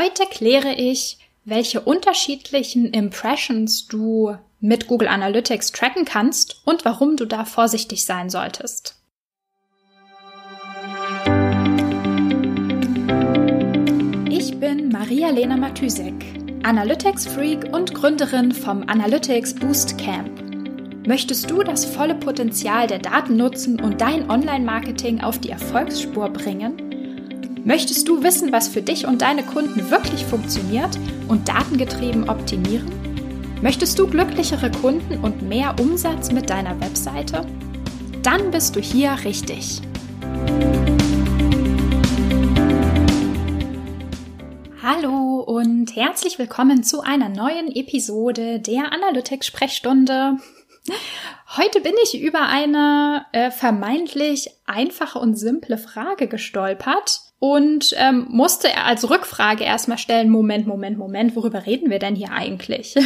Heute kläre ich, welche unterschiedlichen Impressions du mit Google Analytics tracken kannst und warum du da vorsichtig sein solltest. Ich bin Maria-Lena Matysek, Analytics-Freak und Gründerin vom Analytics Boost Camp. Möchtest du das volle Potenzial der Daten nutzen und dein Online-Marketing auf die Erfolgsspur bringen? Möchtest du wissen, was für dich und deine Kunden wirklich funktioniert und datengetrieben optimieren? Möchtest du glücklichere Kunden und mehr Umsatz mit deiner Webseite? Dann bist du hier richtig. Hallo und herzlich willkommen zu einer neuen Episode der Analytics-Sprechstunde. Heute bin ich über eine äh, vermeintlich einfache und simple Frage gestolpert und ähm, musste als Rückfrage erstmal stellen, Moment, Moment, Moment, worüber reden wir denn hier eigentlich?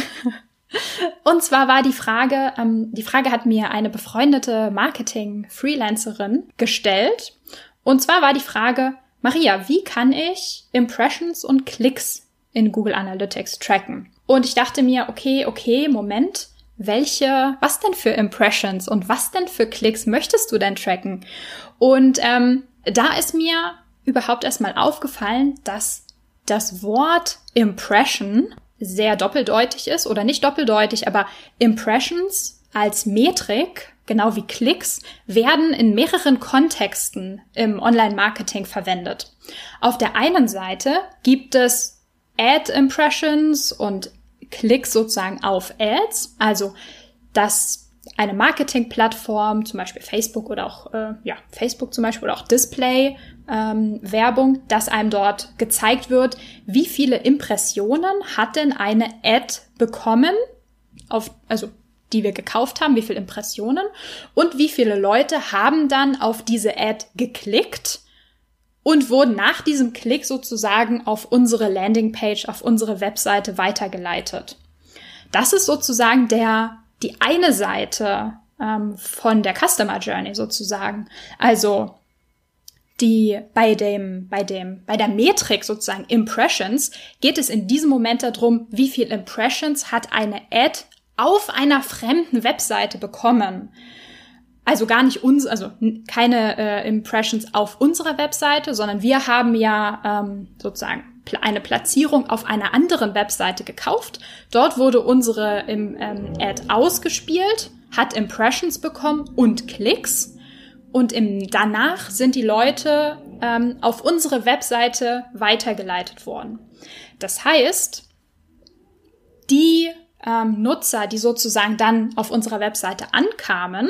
und zwar war die Frage, ähm, die Frage hat mir eine befreundete Marketing-Freelancerin gestellt. Und zwar war die Frage, Maria, wie kann ich Impressions und Klicks in Google Analytics tracken? Und ich dachte mir, okay, okay, Moment, welche, was denn für Impressions und was denn für Klicks möchtest du denn tracken? Und ähm, da ist mir überhaupt erstmal aufgefallen, dass das Wort Impression sehr doppeldeutig ist oder nicht doppeldeutig, aber Impressions als Metrik, genau wie Klicks, werden in mehreren Kontexten im Online-Marketing verwendet. Auf der einen Seite gibt es Ad-Impressions und Klicks sozusagen auf Ads, also dass eine Marketingplattform, zum Beispiel Facebook oder auch äh, ja Facebook zum Beispiel oder auch Display ähm, Werbung, dass einem dort gezeigt wird, wie viele Impressionen hat denn eine Ad bekommen, auf, also die wir gekauft haben, wie viele Impressionen und wie viele Leute haben dann auf diese Ad geklickt und wurden nach diesem Klick sozusagen auf unsere Landingpage, auf unsere Webseite weitergeleitet. Das ist sozusagen der die eine Seite ähm, von der Customer Journey sozusagen. Also die bei dem, bei dem, bei der Metrik sozusagen Impressions geht es in diesem Moment darum, wie viel Impressions hat eine Ad auf einer fremden Webseite bekommen. Also gar nicht uns, also keine äh, Impressions auf unserer Webseite, sondern wir haben ja ähm, sozusagen eine Platzierung auf einer anderen Webseite gekauft. Dort wurde unsere ähm, Ad ausgespielt, hat Impressions bekommen und Klicks. Und im, danach sind die Leute ähm, auf unsere Webseite weitergeleitet worden. Das heißt, die ähm, Nutzer, die sozusagen dann auf unserer Webseite ankamen,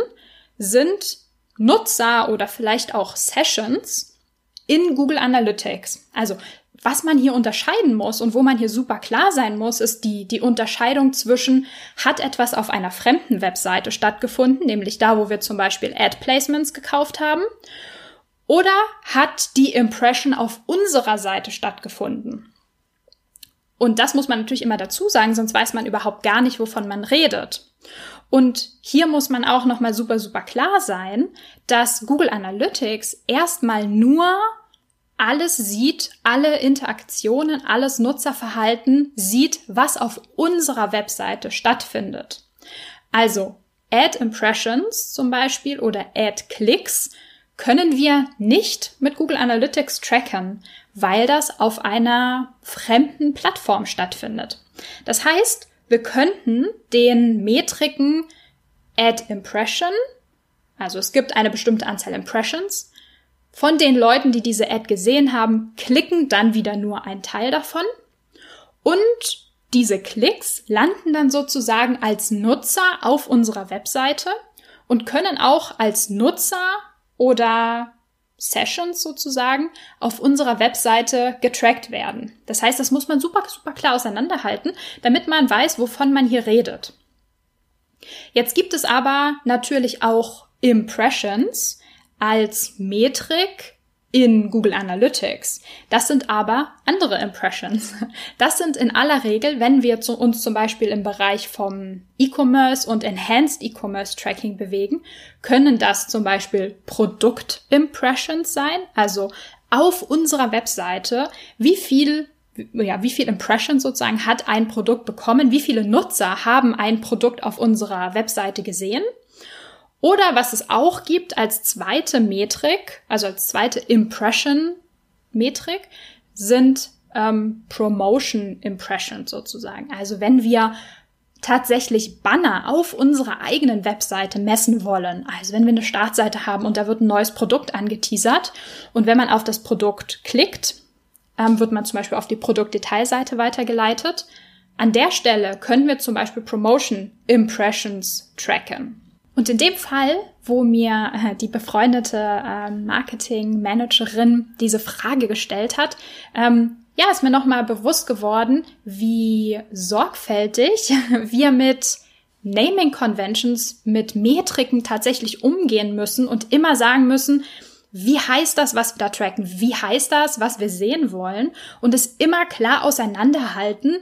sind Nutzer oder vielleicht auch Sessions in Google Analytics. Also was man hier unterscheiden muss und wo man hier super klar sein muss, ist die, die Unterscheidung zwischen, hat etwas auf einer fremden Webseite stattgefunden, nämlich da, wo wir zum Beispiel Ad Placements gekauft haben, oder hat die Impression auf unserer Seite stattgefunden? Und das muss man natürlich immer dazu sagen, sonst weiß man überhaupt gar nicht, wovon man redet. Und hier muss man auch nochmal super, super klar sein, dass Google Analytics erstmal nur alles sieht, alle Interaktionen, alles Nutzerverhalten sieht, was auf unserer Webseite stattfindet. Also Ad Impressions zum Beispiel oder Ad Clicks können wir nicht mit Google Analytics tracken, weil das auf einer fremden Plattform stattfindet. Das heißt, wir könnten den Metriken Ad Impression, also es gibt eine bestimmte Anzahl Impressions, von den Leuten, die diese Ad gesehen haben, klicken dann wieder nur ein Teil davon. Und diese Klicks landen dann sozusagen als Nutzer auf unserer Webseite und können auch als Nutzer oder Sessions sozusagen auf unserer Webseite getrackt werden. Das heißt, das muss man super, super klar auseinanderhalten, damit man weiß, wovon man hier redet. Jetzt gibt es aber natürlich auch Impressions, als Metrik in Google Analytics. Das sind aber andere Impressions. Das sind in aller Regel, wenn wir zu uns zum Beispiel im Bereich vom E-Commerce und Enhanced E-Commerce Tracking bewegen, können das zum Beispiel Produkt Impressions sein, also auf unserer Webseite, wie viel ja, wie viele Impressions sozusagen hat ein Produkt bekommen, wie viele Nutzer haben ein Produkt auf unserer Webseite gesehen. Oder was es auch gibt als zweite Metrik, also als zweite Impression-Metrik, sind ähm, Promotion Impressions sozusagen. Also wenn wir tatsächlich Banner auf unserer eigenen Webseite messen wollen. Also wenn wir eine Startseite haben und da wird ein neues Produkt angeteasert und wenn man auf das Produkt klickt, ähm, wird man zum Beispiel auf die Produktdetailseite weitergeleitet. An der Stelle können wir zum Beispiel Promotion Impressions tracken. Und in dem Fall, wo mir äh, die befreundete äh, Marketing-Managerin diese Frage gestellt hat, ähm, ja, ist mir nochmal bewusst geworden, wie sorgfältig wir mit Naming Conventions, mit Metriken tatsächlich umgehen müssen und immer sagen müssen, wie heißt das, was wir da tracken? Wie heißt das, was wir sehen wollen? Und es immer klar auseinanderhalten,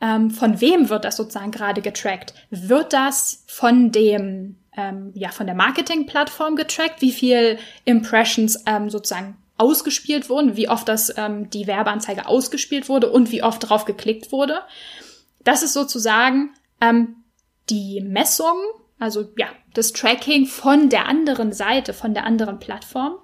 ähm, von wem wird das sozusagen gerade getrackt? Wird das von dem, ähm, ja, von der Marketing-Plattform getrackt? Wie viel Impressions ähm, sozusagen ausgespielt wurden, wie oft das ähm, die Werbeanzeige ausgespielt wurde und wie oft drauf geklickt wurde. Das ist sozusagen ähm, die Messung, also ja, das Tracking von der anderen Seite, von der anderen Plattform.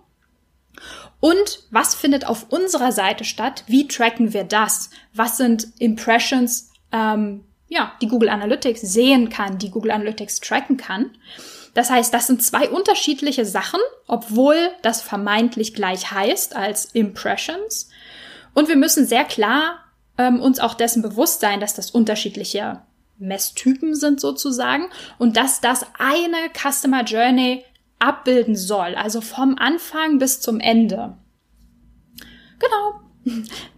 Und was findet auf unserer Seite statt? Wie tracken wir das? Was sind Impressions, ähm, ja, die Google Analytics sehen kann, die Google Analytics tracken kann? Das heißt, das sind zwei unterschiedliche Sachen, obwohl das vermeintlich gleich heißt als Impressions. Und wir müssen sehr klar ähm, uns auch dessen bewusst sein, dass das unterschiedliche Messtypen sind sozusagen und dass das eine Customer Journey abbilden soll, also vom Anfang bis zum Ende. Genau,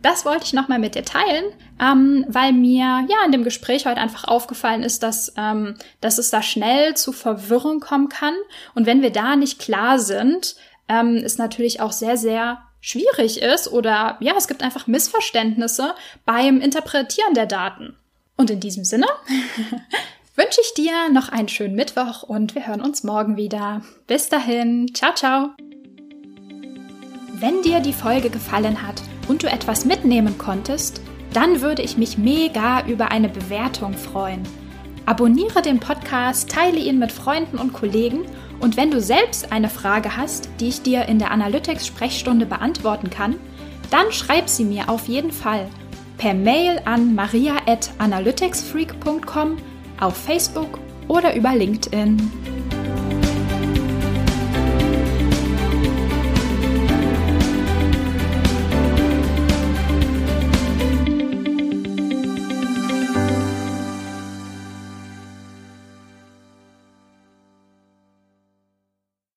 das wollte ich nochmal mit dir teilen, ähm, weil mir ja in dem Gespräch heute einfach aufgefallen ist, dass, ähm, dass es da schnell zu Verwirrung kommen kann. Und wenn wir da nicht klar sind, ähm, ist natürlich auch sehr, sehr schwierig ist oder ja, es gibt einfach Missverständnisse beim Interpretieren der Daten. Und in diesem Sinne wünsche ich dir noch einen schönen Mittwoch und wir hören uns morgen wieder. Bis dahin, ciao, ciao. Wenn dir die Folge gefallen hat, und du etwas mitnehmen konntest, dann würde ich mich mega über eine Bewertung freuen. Abonniere den Podcast, teile ihn mit Freunden und Kollegen und wenn du selbst eine Frage hast, die ich dir in der Analytics-Sprechstunde beantworten kann, dann schreib sie mir auf jeden Fall per Mail an maria.analyticsfreak.com, auf Facebook oder über LinkedIn.